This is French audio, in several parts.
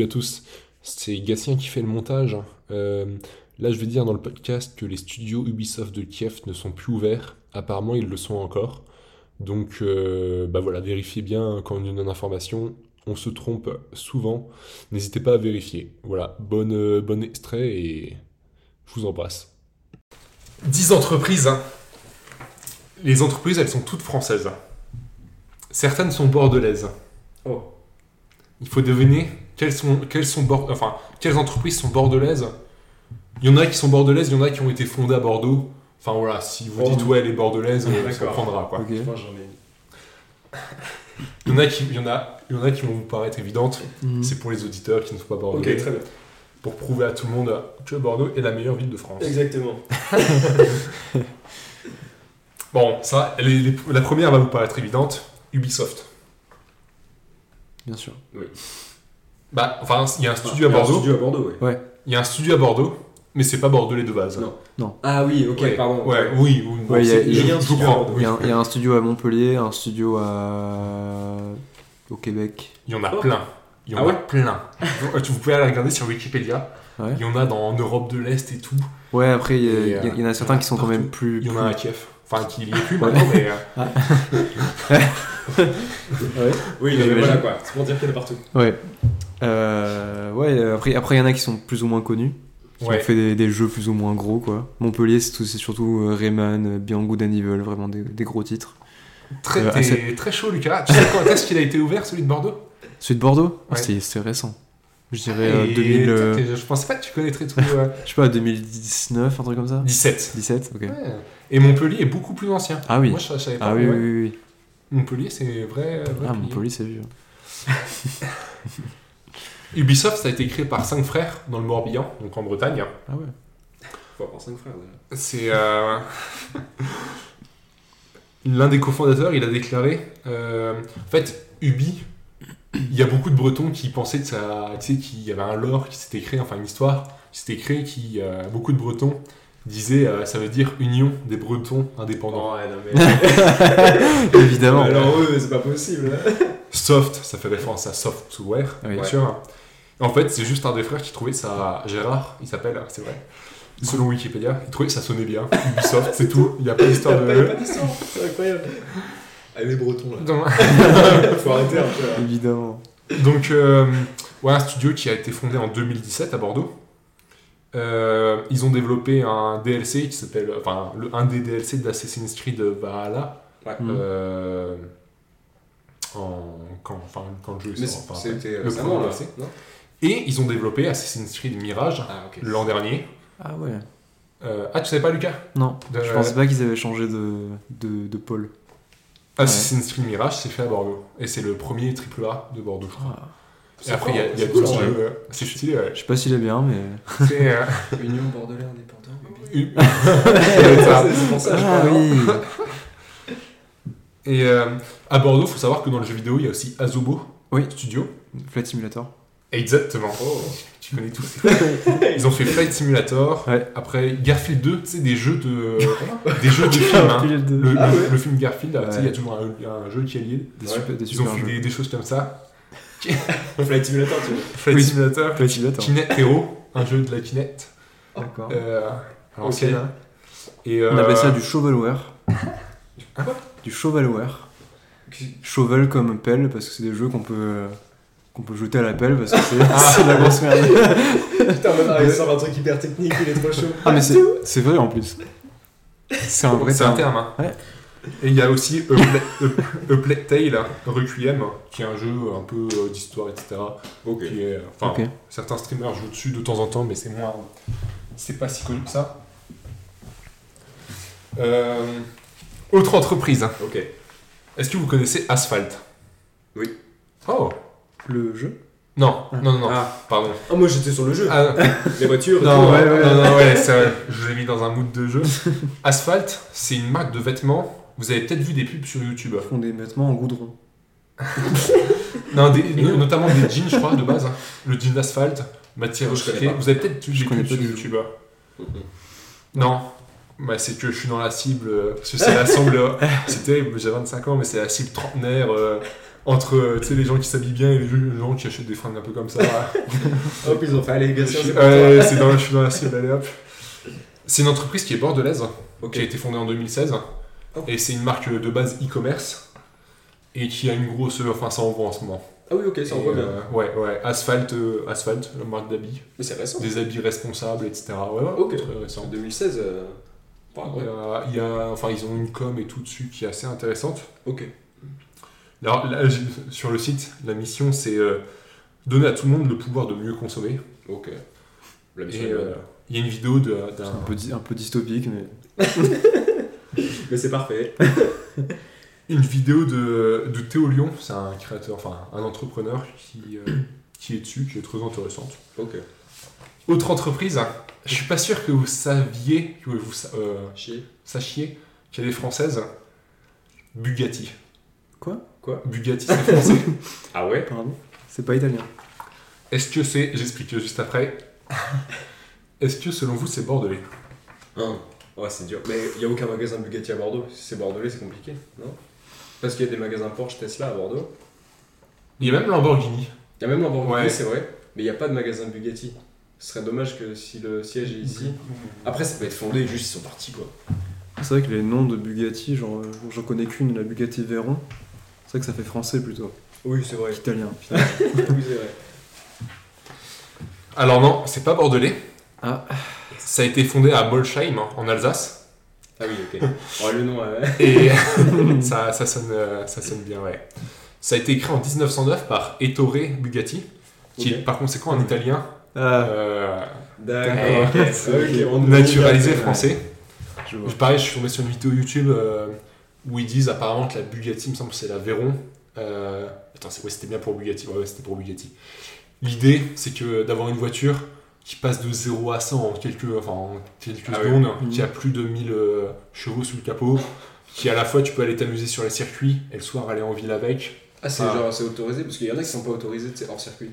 Salut à tous, c'est Gatien qui fait le montage. Euh, là, je vais dire dans le podcast que les studios Ubisoft de Kiev ne sont plus ouverts. Apparemment, ils le sont encore. Donc, euh, bah voilà, vérifiez bien quand on donne une information. On se trompe souvent. N'hésitez pas à vérifier. Voilà, bonne, euh, bon extrait et je vous embrasse. 10 entreprises. hein. Les entreprises, elles sont toutes françaises. Certaines sont bordelaises. Oh. Il faut deviner quelles sont, quelles sont bord- enfin, quelles entreprises sont bordelaises. Il y en a qui sont bordelaises, il y en a qui ont été fondées à Bordeaux. Enfin voilà, si vous Bordeaux. dites ouais, les bordelaises, euh, ça D'accord. prendra quoi. Ok. Je pense que j'en ai Il y en a qui, il y en a, il y en a qui vont vous paraître évidentes. Mhm. C'est pour les auditeurs qui ne sont pas Ok, bordelais. très bien. Pour prouver à tout le monde que Bordeaux est la meilleure ville de France. Exactement. Bon, ça, les- les- la première va vous paraître évidente. Ubisoft. Bien sûr. Bah, enfin, il y a un studio à Il y a un Bordeaux. studio à Bordeaux, ouais. Il y a un studio à Bordeaux, mais c'est pas bordelais de base. Non. Ah oui, ok, Ouais, pardon. Ouais, oui, oui. bon, Ouais, il y a- c'est- il y a je- un je studio à crois, Bordeaux. Il y, oui. a un, il y a un studio à Montpellier, un studio à... au Québec. Il y en a Oh. plein. Il y en Ah a ouais plein. vous, vous pouvez aller regarder sur Wikipédia. Ouais. Il y en a dans en Europe de l'Est et tout. Ouais, après, il y, a- Et, il y a- euh, il y en a certains qui sont quand même plus... Il y en a plus- à Kiev. Enfin, qui n'y est plus maintenant, mais. euh, Oui, Mais voilà quoi. C'est pour dire qu'il y en a partout. Ouais. Euh, ouais, après, après, il y en a qui sont plus ou moins connus. Qui Ouais. ont fait des, des jeux plus ou moins gros, quoi. Montpellier, c'est tout- c'est surtout euh, Rayman, Beyond Good and Evil, vraiment des, des gros titres. Très, Euh, assez- très chaud, Lucas. Tu sais quand est-ce qu'il a été ouvert, celui de Bordeaux? Celui de Bordeaux? Ah, Ouais. c'est c'est récent. Je dirais euh, Et 2000... euh, t'es- Je pensais pas que tu connaîtrais tout. je sais pas, 2019, un truc comme ça 17. 17 Ok. Ouais. Et Montpellier est beaucoup plus ancien. Ah oui. Moi, je, je savais pas. Ah oui, oui, oui, oui. Montpellier, c'est vrai. vrai Ah, pays. Montpellier, c'est vieux. Ubisoft, ça a été créé par cinq frères dans le Morbihan, donc en Bretagne. Ah ouais. Faut avoir 5 frères déjà. C'est. euh, L'un des cofondateurs, il a déclaré. euh, En fait, Ubi, il y a beaucoup de Bretons qui pensaient que ça. Tu sais, qu'il y avait un lore qui s'était créé, enfin une histoire qui s'était créée, qui. euh, beaucoup de Bretons disaient euh, ça veut dire Union des Bretons indépendants. Non, ouais, non mais. Évidemment. Alors eux, c'est pas possible. Soft, ça fait référence à software, Oui. bien sûr. En fait, c'est juste un des frères qui trouvait ça. Gérard, il s'appelle, c'est vrai. Selon Wikipédia, il trouvait que ça sonnait bien. Ubisoft, c'est tout. Il n'y a pas d'histoire de. pas d'histoire. C'est incroyable. Ah, les Bretons là. Donc, Faut arrêter un peu là. Évidemment. Donc, euh, ouais, un studio qui a été fondé en 2017 à Bordeaux. Euh, ils ont développé un DLC qui s'appelle. Enfin, le, un des DLC d'Assassin's Creed Valhalla. Ouais. Mm. Euh, en, quand, enfin, quand le jeu Mais sort. enfin, c'était le premier là. DLC. Non? Et ils ont développé Assassin's Creed Mirage Ah, l'an dernier. Ah ouais. Euh, ah, tu savais pas, Lucas? Non, De- je pensais pas qu'ils avaient changé de, de, de pôle. Assassin's Creed Mirage, c'est fait à Bordeaux. Et c'est le premier AAA de Bordeaux, je crois. Ah. Et après, il y a, y a C'est cool, euh, C'est stylé, ouais. Je sais pas s'il est bien, mais. C'est. euh, Union Bordelais indépendant. une- C'est c'est pour ça, je Ah oui Et euh, à Bordeaux, faut savoir que dans le jeu vidéo, il y a aussi Azobo Oui. Studio. Flight Simulator. Exactement. Oh. Tu connais tout. Ils ont fait Flight Simulator. Ouais. Après Garfield 2, tu sais, des jeux de. des jeux de films. hein. Le, Ah le- ouais. le film Garfield, tu sais, il y a toujours un, un jeu qui est lié. Des, Ouais. super, des Ils ont fait des, des choses comme ça. Flight Simulator, tu vois. Flight Oui. Simulator. Flight Simulator. Kinect Hero, un jeu de la Kinect. D'accord. Euh, On euh, appelle ça du shovelware. Quoi? Du shovelware. Shovel comme pelle, parce que c'est des jeux qu'on peut. Qu'on peut jeter à la pelle, parce que c'est c'est de la grosse merde. Putain, maintenant, il sort un truc hyper technique, il est trop chaud. Ah, mais c'est vrai en plus. C'est un vrai un terme. hein. Ouais. Et il y a aussi A Pla- A- A Plague Tale Requiem, qui est un jeu un peu euh, d'histoire, etc. Ok. Qui est, enfin, Ok. certains streamers jouent dessus de temps en temps, mais c'est moins. C'est pas si connu que ça. Euh, autre entreprise. Ok. Est-ce que vous connaissez Asphalt? Oui. Oh Le jeu Non, non, non, non. Ah. Pardon. Ah, moi j'étais sur le jeu. Ah, Les voitures. non, tout, ouais, hein. non, non, ouais, c'est vrai. Je l'ai mis dans un mood de jeu. Asphalt, c'est une marque de vêtements. Vous avez peut-être vu des pubs sur YouTube. Ils font des vêtements en goudron. Non, des- no- notamment des jeans, je crois, de base. hein. Le jean Asphalt, matière recyclée. Vous avez peut-être vu des pubs sur. YouTube. Non. Bah, c'est que je suis dans la cible. Parce que c'est la cible. C'était, j'ai 25 ans, mais c'est la cible trentenaire. euh, entre euh, tu sais, les gens qui s'habillent bien et les gens qui achètent des fringues un peu comme ça. Hop, ils ont fait, allez, Gatien, c'est pour Ouais, c'est dans, je suis dans la cible, allez hop. C'est une entreprise qui est bordelaise, Ok. qui a été fondée en 2016. Oh. Et c'est une marque de base e-commerce. Et qui a une grosse. Enfin, ça en vend en ce moment. Ah oui, ok, ça envoie bien. euh, ouais, ouais. Asphalt, euh, Asphalt, la marque d'habits. Mais c'est récent. Des habits responsables, etc. Ouais, ouais, Ok. très récent. En 2016. euh, Il y a- il y a, enfin, ils ont une com et tout dessus qui est assez intéressante. Ok. Alors, là, sur le site, la mission, c'est euh, donner à tout le monde le pouvoir de mieux consommer. Ok. La mission Et est euh, bonne. il y a une vidéo d'un un peu, di- un peu dystopique, mais. Mais c'est parfait. une vidéo de, de Théo Lyon, c'est un créateur, enfin un entrepreneur qui, euh, qui est dessus, qui est très intéressante. Ok. Autre entreprise, je suis pas sûr que vous saviez, que vous sa- euh, sachiez qu'elle est française. Bugatti. Quoi? Quoi Bugatti, c'est français. Ah ouais Pardon C'est pas italien. Est-ce que c'est, j'explique juste après, est-ce que selon vous c'est bordelais Hein. Ouais, c'est dur. Mais il n'y a aucun magasin Bugatti à Bordeaux. Si c'est bordelais, c'est compliqué, non Parce qu'il y a des magasins Porsche, Tesla à Bordeaux. Il y a même Lamborghini. Il y a même Ouais. c'est vrai. Mais il n'y a pas de magasin Bugatti. Ce serait dommage que si le siège est ici. Après, ça peut être fondé, juste ils sont partis quoi. C'est vrai que les noms de Bugatti, genre, j'en connais qu'une, la Bugatti Veyron. C'est vrai que ça fait français plutôt. Oui, c'est vrai. Italien. oui, c'est vrai. Alors non, c'est pas bordelais. Ah. Ça a été fondé à Molsheim, en Alsace. Ah oui, ok. Ouais, le nom, ouais. Et ça, ça, sonne, euh, ça sonne bien, ouais. Ça a été écrit en 1909 par Ettore Bugatti, qui est par conséquent un italien Ah, euh, D'accord. on- naturalisé Ouais. français. je vois. Pareil, je suis tombé sur une vidéo YouTube euh, où ils disent apparemment que la Bugatti, il me semble que c'est la Veyron. Euh, attends, c'est- ouais, c'était bien pour Bugatti. Ouais, ouais, c'était pour Bugatti. L'idée, c'est que d'avoir une voiture qui passe de 0 à 100 en quelques, enfin, en quelques Ah ouais. secondes, Mhm. qui a plus de 1000 euh, chevaux sous le capot, qui à la fois tu peux aller t'amuser sur les circuits et le soir aller en ville avec. Ah, c'est genre, c'est autorisé Parce qu'il y en a qui sont pas autorisés, sais, hors circuit.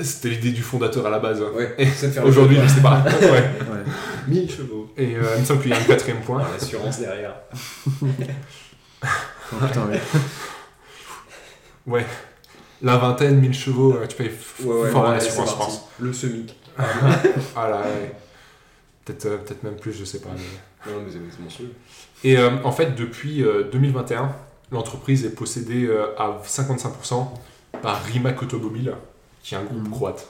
C'était l'idée du fondateur à la base. Ouais, c'est de faire Aujourd'hui, sais pas. Ouais. Ouais. 1000 chevaux. Et euh, il me semble qu'il y a un quatrième point. Ah, L'assurance derrière. Oh, putain, ouais. Ouais. La vingtaine, 1000 chevaux, euh, tu payes f- Ouais, ouais, fort ouais, assurance, c'est je pense. Le SEMIC. Ah là, ouais. Peut-être euh, peut-être même plus, je sais pas. mais- Non, mais c'est monstrueux. Et euh, en fait, depuis euh, 2021, l'entreprise est possédée euh, à 55% par Rimac Automobile, qui est un groupe Mhm. croate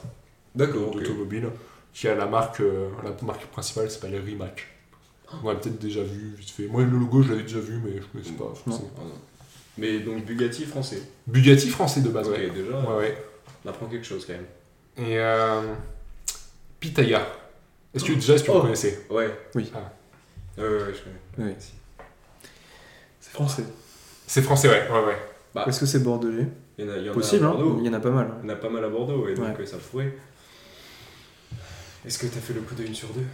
D'accord, ok. Qui a la marque, euh, la marque principale s'appelle Rimac. On l'a peut-être déjà vu vite fait. Moi, le logo, je l'avais déjà vu, mais je ne connaissais pas. forcément. Ah, non. Mais donc Bugatti français. Bugatti français de base, ok, ouais. déjà, Ouais, ouais. on apprend quelque chose quand même. Et euh, Pitaya. Est-ce que déjà, est-ce que vous Oh. connaissez? Ouais. Oui. Ah. Ouais, ouais, ouais, je connais. Oui. C'est français. C'est français, ouais. ouais, ouais. Bah, Est-ce que c'est bordelais? Il y en a, il y en Possible, a à hein Bordeaux. Il y en a pas mal. Il y en a pas mal à Bordeaux, et donc Ouais. euh, ça pourrait. Est-ce que t'as fait le coup de une sur deux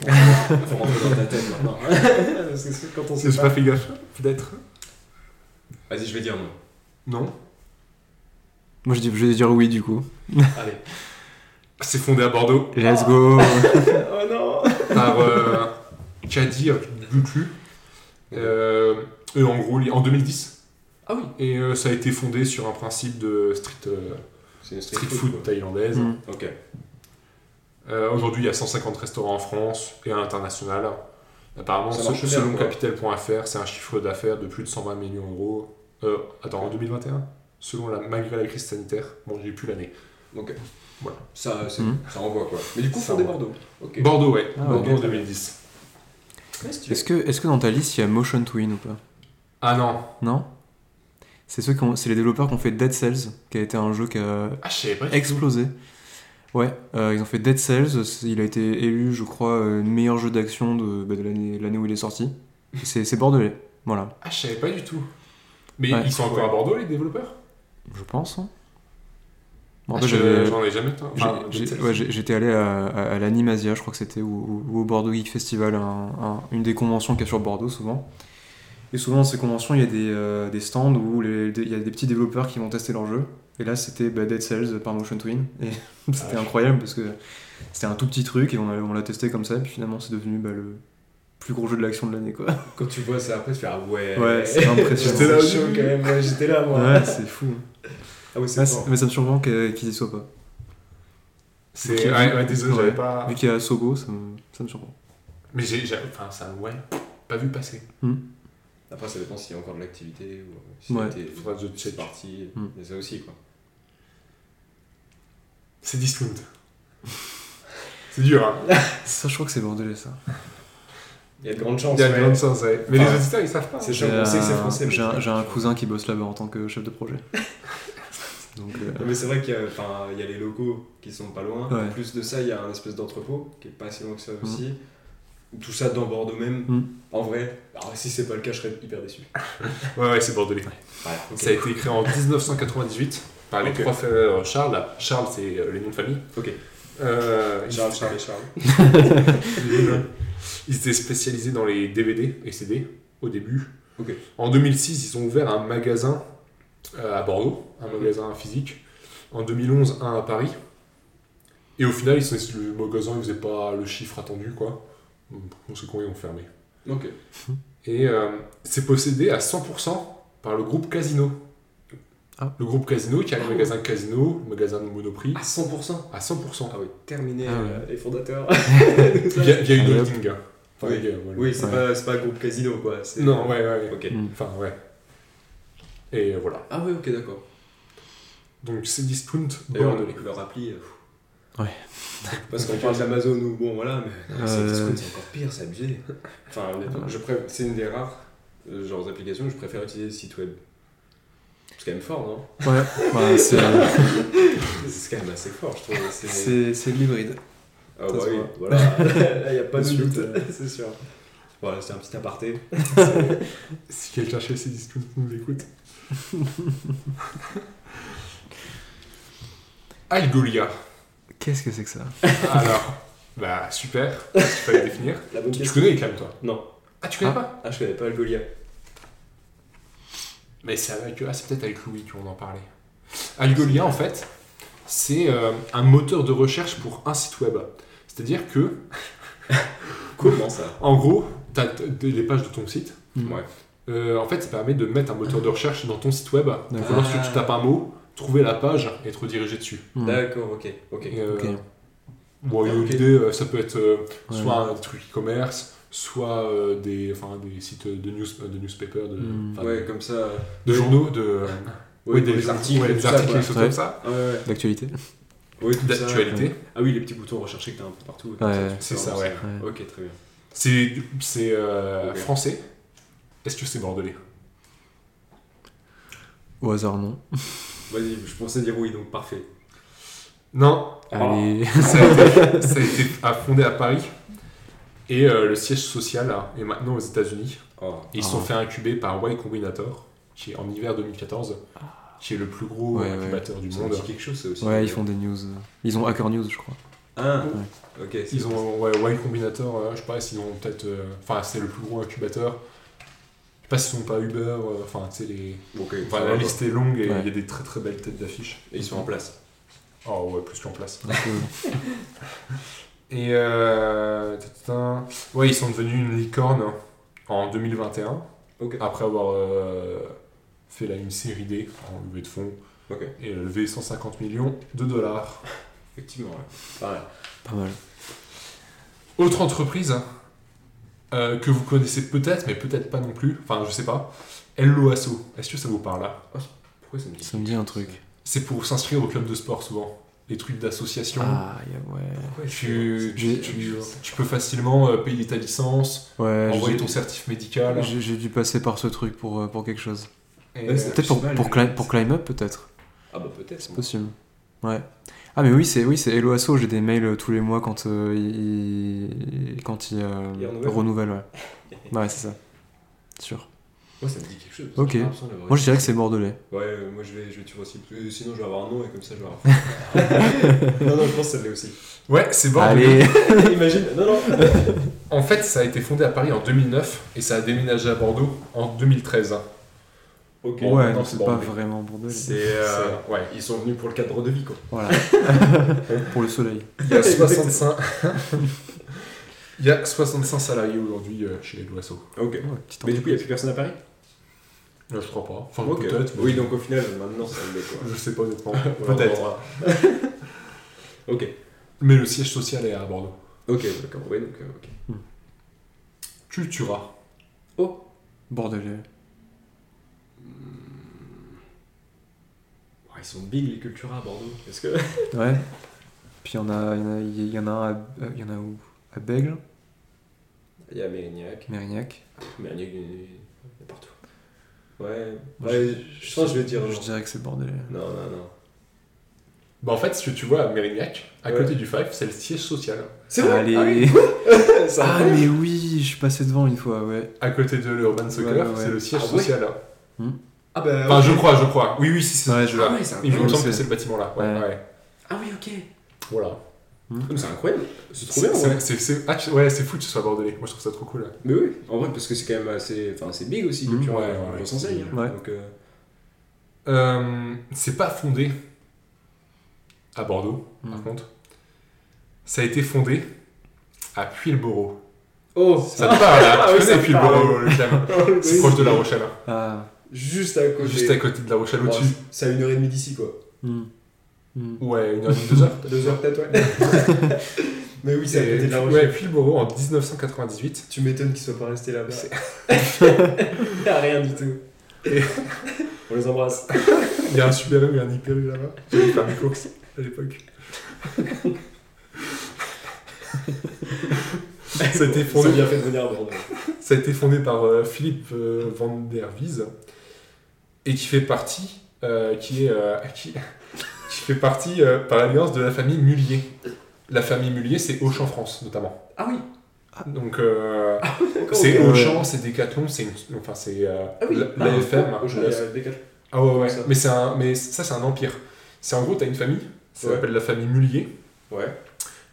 Faut rentrer dans ta tête maintenant. Parce que c'est quand on sait J'ai pas. pas fait gaffe, peut-être Vas-y, je vais dire non. Non Moi, je, dis, je vais dire oui, du coup. Allez. C'est fondé à Bordeaux Let's go oh non par euh, Kadir Buklu. Euh, eux, en gros, en 2010. Ah oui. Et euh, ça a été fondé sur un principe de street, euh, street food thaïlandaise. Mm. Ok. Euh, Aujourd'hui, il y a 150 restaurants en France et à l'international. Apparemment, selon. Capital.fr, c'est un chiffre d'affaires de plus de 120 millions d'euros. Euh, attends, en 2021 Selon la, malgré la crise sanitaire. Bon, j'ai plus l'année. Ok. Voilà. Ça, Mhm. ça renvoie quoi. Mais du coup, fondé. Bordeaux. Ok. Bordeaux, ouais. Ah, Bordeaux en 2010. Ouais, stylé. Est-ce que, est que dans ta liste, il y a Motion Twin ou pas? Ah non. Non? C'est ceux qui ont- c'est les développeurs qui ont fait Dead Cells, qui a été un jeu qui a Ah, pas. tout. Ouais, euh, ils ont fait Dead Cells, il a été élu, je crois, euh, meilleur jeu d'action de, bah, de l'année où il est sorti. C'est bordelais, voilà, Ah, je savais pas du tout. Mais Ouais. ils sont encore à Bordeaux, les développeurs? Je pense. hein. Bon, Ah, J'en ai jamais. Enfin, ouais, J'étais allé à, à, à l'Animasia, je crois que c'était, ou, ou au Bordeaux Geek Festival, un- un- une des conventions qu'il y a sur Bordeaux souvent. Et souvent dans ces conventions, il y a des, euh, des stands où les- des- il y a des petits développeurs qui vont tester leur jeu. Et là, c'était bah, Dead Cells par Motion Twin. Et c'était Ah, incroyable parce que c'était un tout petit truc et on a- on l'a testé comme ça. Et puis finalement, c'est devenu bah, le, plus gros jeu de l'action de l'année, quoi. Quand tu vois ça après, tu fais ah ouais. Ouais, c'est impressionnant. J'étais là au chaud quand même, ouais, j'étais là moi. Ouais, c'est fou. Ah oui, c'est Ah, mais ça me surprend qu'ils y soient pas. C'est. Ouais, ouais, désolé, j'avais pas. Vu qu'il y a Sogo, ça me, ça me surprend. Mais j'ai. j'ai- Enfin, ça, ouais. Pas vu passer. Après, ça dépend s'il y a encore de l'activité ou si Ouais. t'es Faudra que je check. parti. Mm. Il a ça aussi quoi. C'est Discount. c'est dur, hein. Ça, je crois que c'est bordelais, ça. Il y a de grandes chances. Il y a de ouais. grandes chances, ouais. Mais Enfin, les auditeurs, ils savent pas. c'est hein. J'ai on sait que c'est un- français, mais J'ai un, c'est- cousin qui bosse là-bas en tant que chef de projet. Donc, euh, Non, mais c'est vrai qu'il y, il y a les locaux qui sont pas loin. Ouais. En plus de ça, il y a un espèce d'entrepôt qui est pas si loin que ça aussi. Tout ça dans Bordeaux même. Mm. En vrai, alors, si c'est pas le cas, je serais hyper déçu. Ouais, ouais, c'est bordelais. Voilà. Ça a été créé en 1998 par les trois frères Charles. Là, Charles, c'est euh, les noms de famille. Ok. Euh, Charles, Charles et Charles. Ils étaient spécialisés dans les DVD et CD au début. En 2006, ils ont ouvert un magasin euh, à Bordeaux, un magasin physique. En 2011, un à Paris. Et au final, ils sont, le magasin ne faisait pas le chiffre attendu, quoi. On sait quoi, ils ont fermé. Ok. Et euh, c'est possédé à 100% par le groupe Casino. Ah. Le groupe Casino qui a le magasin Casino, le magasin de Monoprix, À 100%. à 100%. Ah oui, terminé Ah euh, les fondateurs. Il y a, il y a une holding. Enfin, Oui. voilà. oui, c'est Ouais. pas, c'est pas groupe casino quoi. Non, ouais, ouais. Ok. Mm. Enfin, ouais. Et voilà. Ah ouais, ok, d'accord. Donc c'est Discount D'ailleurs, bordelais. leur appli. euh, Ouais. Parce qu'on parle d'Amazon ou bon, voilà, mais Euh, c'est Discount, c'est encore pire, c'est abusé. Enfin, honnêtement, je préfère- c'est une des rares euh, genres d'applications où je préfère utiliser le site web. C'est quand même fort, non? Ouais, bah, c'est C'est quand même assez fort, je trouve. C'est... de l'hybride. Ah bah oui, voilà. Là, il n'y a pas de doute, c'est sûr. Voilà, c'était un petit aparté. Si quelqu'un chez ces Discount nous écoute. Algolia. Qu'est-ce que c'est que ça Alors, bah super. Il fallait définir. La bonne Tu question. connais les clams, toi? Non. Ah, tu connais Ah. pas? Ah, je connais pas Algolia. Mais c'est avec ah, c'est peut-être avec Louis qu'on en parlait. Algolia, en fait, c'est euh, un moteur de recherche pour un site web. C'est-à-dire que, Comment ça? En gros, tu as les pages de ton site. Ouais. Euh, en fait, ça permet de mettre un moteur de recherche dans ton site web D'accord. lorsque tu tapes un mot, trouver la page et te rediriger dessus. Hmm. D'accord, ok. Ok. Euh, Ok. bon, il y a Ok. une idée, euh, ça peut être euh, Ouais. soit un truc e-commerce, soit euh, des, enfin, des sites de, news, de newspaper, de, Mm. enfin, Ouais, comme ça. de journaux, de, Ouais, ouais, pour des les articles, des ça, articles, choses comme ça, Ah ouais, ouais. D'actualité Oui, d'actualité. Ah oui, les petits boutons recherchés que t'as un peu partout. ça, tu c'est ça, ouais. Ok, très bien. C'est c'est, euh, français. Est-ce que c'est bordelais? Au hasard, non. Vas-y, je pensais dire oui, donc parfait. Non, Allez. ça a été, ça a été fondé à Paris. Et euh, le siège social là, est maintenant aux États-Unis. Oh. Et ils se Ah. sont fait incuber par Y Combinator, qui est en hiver 2014, qui est le plus gros Ouais, incubateur du Ça monde. dit quelque chose, ça aussi. Ouais, ils font des news. Ils ont Hacker News, je crois. Ah, ok. c'est- Ils ont ouais, Y Combinator, euh, je sais pas s'ils ont peut-être. euh, Enfin, c'est le plus gros incubateur. Je sais pas s'ils sont pas Uber, euh, enfin, tu sais, les. Enfin, la liste est longue et il Ouais. y a des très très belles têtes d'affiche. Et ils sont en place. Oh ouais, plus qu'en place. Et euh, ouais, ils sont devenus une licorne en 2021. Ok. Après avoir euh, fait là, une série D en levée de fonds et levé 150 millions de dollars. Effectivement, ouais. Pareil. pas mal. Autre entreprise euh, que vous connaissez peut-être, mais peut-être pas non plus. Enfin, je sais pas. Hello Asso. Est-ce que ça vous parle là? Pourquoi ça me dit Ça me dit un truc. C'est pour s'inscrire au club de sport souvent. Les trucs d'association. Ah, yeah, ouais. Tu, J'ai- tu, tu- tu peux facilement euh, payer ta licence, Ouais, envoyer ton certif médical. j'ai dû passer par ce truc pour, euh, pour quelque chose. Peut-être pour, pour, pour Climb Up, peut-être. Ah bah peut-être. C'est possible. Ouais. Ah, mais oui, c'est oui, c'est Hello Asso. J'ai des mails euh, tous les mois quand euh, ils, quand ils, euh, renouvellent. Ouais, ouais c'est ça. Sûr. Moi ça me dit quelque chose. Ok. Moi, je dirais que c'est bordelais. Ouais, euh, moi je vais, je vais tuer aussi. Sinon je vais avoir un nom et comme ça je vais avoir. non, non, je pense que ça l'est aussi. Ouais, c'est bordelais. Allez Imagine. Non, non. En fait, ça a été fondé à Paris en 2009 et ça a déménagé à Bordeaux en 2013. Ok. Ouais, non, c'est c'est pas vraiment bordelais. C'est euh, ouais, Ils sont venus pour le cadre de vie quoi. Voilà. pour le soleil. il y a 65 Il y a 65 salariés aujourd'hui euh, chez les Loiseaux. Ok. Ouais, Mais du coup, il n'y a plus personne à Paris? Là, je crois pas. Enfin, Ok. peut-être. mais- Oui, donc au final, maintenant, ça me quoi. Je sais pas honnêtement. Peut-être. ok. Mais le siège social est à Bordeaux. Ok, d'accord. Oui, donc, euh, ok. Cultura. Bordelais. Oh, ils sont big les Cultura à Bordeaux. Est-ce que. Ouais. Puis il y en a, il y en a, il y en a un à, euh, il y en a où? À Bègle, Il y a Mérignac. Mérignac. Mérignac, il y en a- partout. Ouais. Moi, Ouais, je pense que je vais dire. Je genre- dirais que c'est bordelais. Non, non, non. Bah, en fait, ce que tu vois à Mérignac, à Ouais. côté du Five, c'est le siège social. C'est vrai? Allez. Ah oui, Ah, mais oui, je suis passé devant une fois, ouais. À côté de l'Urban Soccer, Ouais, ouais, c'est le siège Ah ouais? Social. Ah bah. Enfin, je crois, je crois. Oui, oui, si c'est Ouais, je-. Ah ouais, Il me semble que c'est- le bâtiment là. Ouais, Ouais. ouais. Ah oui, ok. Voilà. Mais C'est incroyable. C'est trop bien, ouais. c'est- ah, tu- ouais, c'est fou que ce soit bordelais. Moi, je trouve ça trop cool. Mais oui, en vrai, parce que c'est quand même assez. Enfin, c'est big aussi. Ouais, on s'enseigne. ouais. hein. Donc, euh, Euh, c'est pas fondé à Bordeaux, par Mm. contre. Ça a été fondé à Puilboro. Oh Ça te parle, là Ah Tu connais parle. le C'est proche de La Rochelle. hein. Ah. Juste à côté. Juste à côté de La Rochelle, Bon, au-dessus. C'est à une heure et demie d'ici, quoi. Hmm. Hmm. Ouais, une heure et demie, deux heures. Deux heures peut-être, ouais. Mais oui, c'est à côté de la Et- Rochelle. Ouais, Puilboro en 1998. Tu m'étonnes qu'ils soient pas restés là-bas. Rien du tout. Et- On les embrasse. Il y a un Super U et un Hyper U là-bas. J'allais faire mes courses à l'époque. ça, a été fondé, bien fait de venir à Bordeaux. ça a été fondé par euh, Philippe euh, van der Wies et qui fait partie, euh, qui est, euh, qui, qui fait partie euh, par alliance de la famille Mullier. La famille Mullier, c'est Auchan France notamment. Ah oui, Donc euh, d'accord. c'est Auchan, c'est Decathlon, c'est une- enfin c'est euh, Ah oui, la- ah, l'AFM. Decathlon. Ah ouais, ouais, mais, c'est un, mais ça c'est un empire. C'est en gros, t'as une famille, ça Ouais. s'appelle la famille Mullier, Ouais.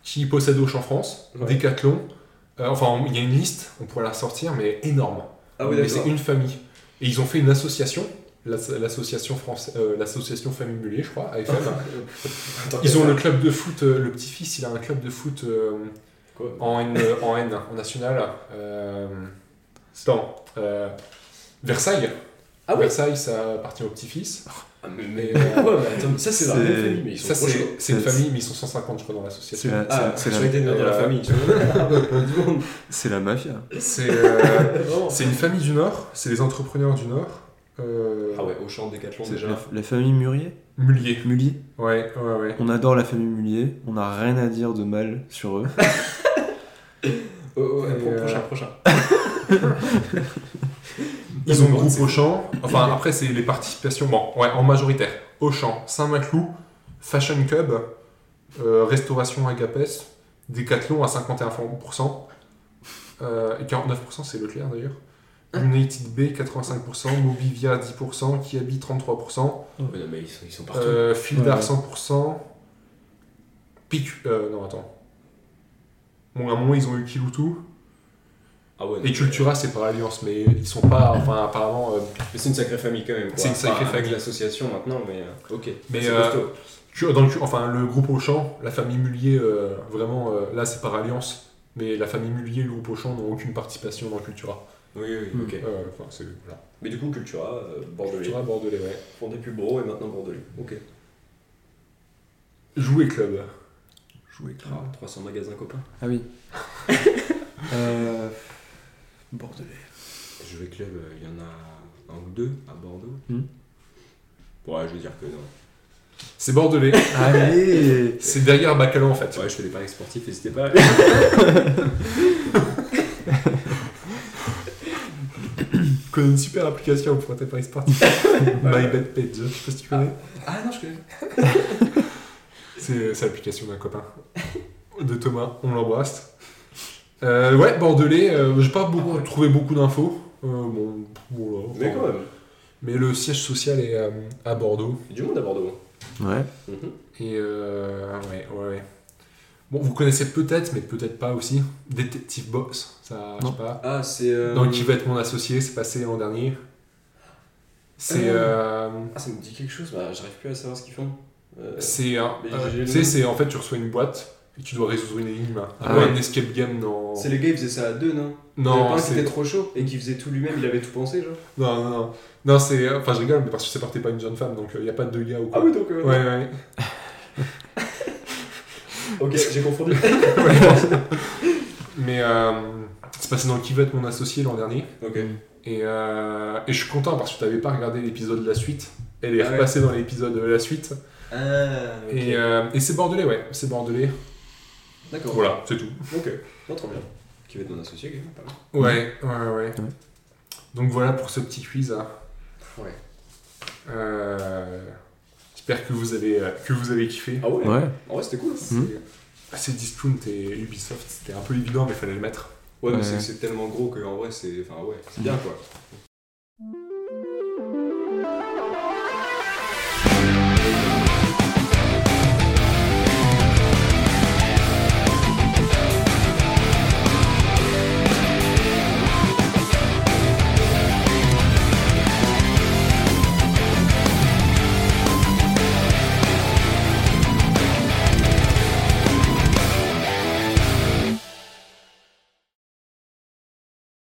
qui possède Auchan France, Ouais. Decathlon. Euh, enfin, il y a une liste, on pourrait la ressortir, mais énorme. Ah oui, mais c'est une famille. Et ils ont fait une association, l'association euh, l'association Famille Mullier, je crois, AFM. Ils ont le club de foot, euh, le petit-fils, il a un club de foot euh, Quoi? en N, en N, en national. Euh, dans euh, Versailles. Ah oui Versailles, ça appartient au petit-fils. Ah, mais, mais, ouais, attends, ça c'est la famille, mais ils sont Ça, trop c'est une famille, mais ils sont 150, je crois, dans l'association. C'est la, Ah, c'est- famille. c'est mafia. C'est euh, c'est une famille du Nord, c'est les entrepreneurs du Nord. Euh, Ah ouais, Auchan, Decathlon C'est déjà. La, la famille Murier Mullier. Mullier Ouais, ouais, ouais. On adore la famille Mullier, on n'a rien à dire de mal sur eux. Oh, ouais, pro- euh, prochain, prochain. Ils ont groupe Auchan. Enfin, après, c'est les participations. Bon, ouais, en majoritaire. Auchan, Saint-Maclou, Fashion Cub, euh, Restauration Agapes, Decathlon à 51%. euh, et 49%, c'est Leclerc d'ailleurs. United B 85%, Mobivia 10%, Kiabi 33%, Ouais, non, mais ils sont, ils sont partout. euh, Fildar Ouais. 100%, PQ. Euh, non, attends. Bon, à un moment, ils ont eu Kiloutou. ah ouais, non, Et Cultura, c'est par alliance, mais ils sont pas. Enfin, apparemment. euh, Mais c'est une sacrée famille quand même. quoi. C'est une sacrée Enfin, avec famille. l'association maintenant, mais euh, ok. Mais, C'est euh, costaud. Tu- Dans le, enfin, le groupe Auchan, la famille Mullier, euh, vraiment, euh, là c'est par alliance, mais la famille Mullier et le groupe Auchan n'ont aucune participation dans Cultura. Oui, oui, ok. Euh, enfin, c'est, voilà. Mais du coup, Cultura, euh, Bordelais. Cultura bordelais, ouais. Fondé plus gros et maintenant Bordelais. Ok. Jouer club. Jouer Ah, 300 magasins copains. Ah oui. euh... Bordelais. Jouer club, euh, il y en a un ou deux à Bordeaux. Hmm. Ouais, je vais dire que non. C'est bordelais. Allez c'est derrière Bacalon en fait. Ouais, je fais des paris sportifs, n'hésitez pas. Je connais une super application pour tes paris sportifs. MyBetPage, je sais pas si tu connais. ah non, je connais. C'est, c'est l'application d'un copain. De Thomas, on l'embrasse. Euh, ouais, bordelais, euh, j'ai pas beaucoup, Ah ouais. trouvé beaucoup d'infos. Euh, bon, voilà, Mais enfin, quand même. Mais le siège social est euh, à Bordeaux. Il y a du monde à Bordeaux. Ouais. Mhm. Et euh, ouais, ouais, ouais. Bon, vous connaissez peut-être, mais peut-être pas aussi. Détective Boss, ça, je Non. sais pas. Ah, c'est. euh, Dans qui va être mon associé, c'est passé l'an dernier. C'est. Euh. euh, Ah, ça me dit quelque chose, bah, j'arrive plus à savoir ce qu'ils font. Euh, c'est un. euh, le tu sais, c'est en fait, tu reçois une boîte et tu dois résoudre une énigme. Un Ah ouais. un escape game dans. C'est les gars, ils faisaient ça à deux, non? Il y en avait pas Non, un qui était c'est. trop chaud et qui faisait tout lui-même, il avait tout pensé, genre. Non, non, non. Non, c'est. Enfin, je rigole, mais parce que c'est porté par une jeune femme, donc il n'y a pas de deux gars ou quoi. Ah oui, donc. euh, Ouais, ouais. Ok, j'ai confondu. Mais euh, c'est passé dans Qui veut être mon associé l'an dernier. ok. Et, euh, et je suis content parce que tu n'avais pas regardé l'épisode de la suite. Elle est Ah ouais. repassée dans l'épisode de la suite. Ah. Et, euh, et c'est bordelais, ouais. C'est bordelais. D'accord. Voilà, c'est tout. Ok. Non, trop bien. Qui va être mon associé, quand même, pas mal. Ouais, ouais, ouais. Ouais. Donc voilà pour ce petit quiz. hein. Ouais. Euh, J'espère que vous avez euh, que vous avez kiffé. Ah ouais Ouais. En vrai, c'était cool. C'est bah, c'est Discount et Ubisoft, c'était un peu évident, mais il fallait le mettre. Ouais, mais Ouais. c'est- c'est tellement gros que en vrai, c'est. Enfin, ouais, c'est bien quoi.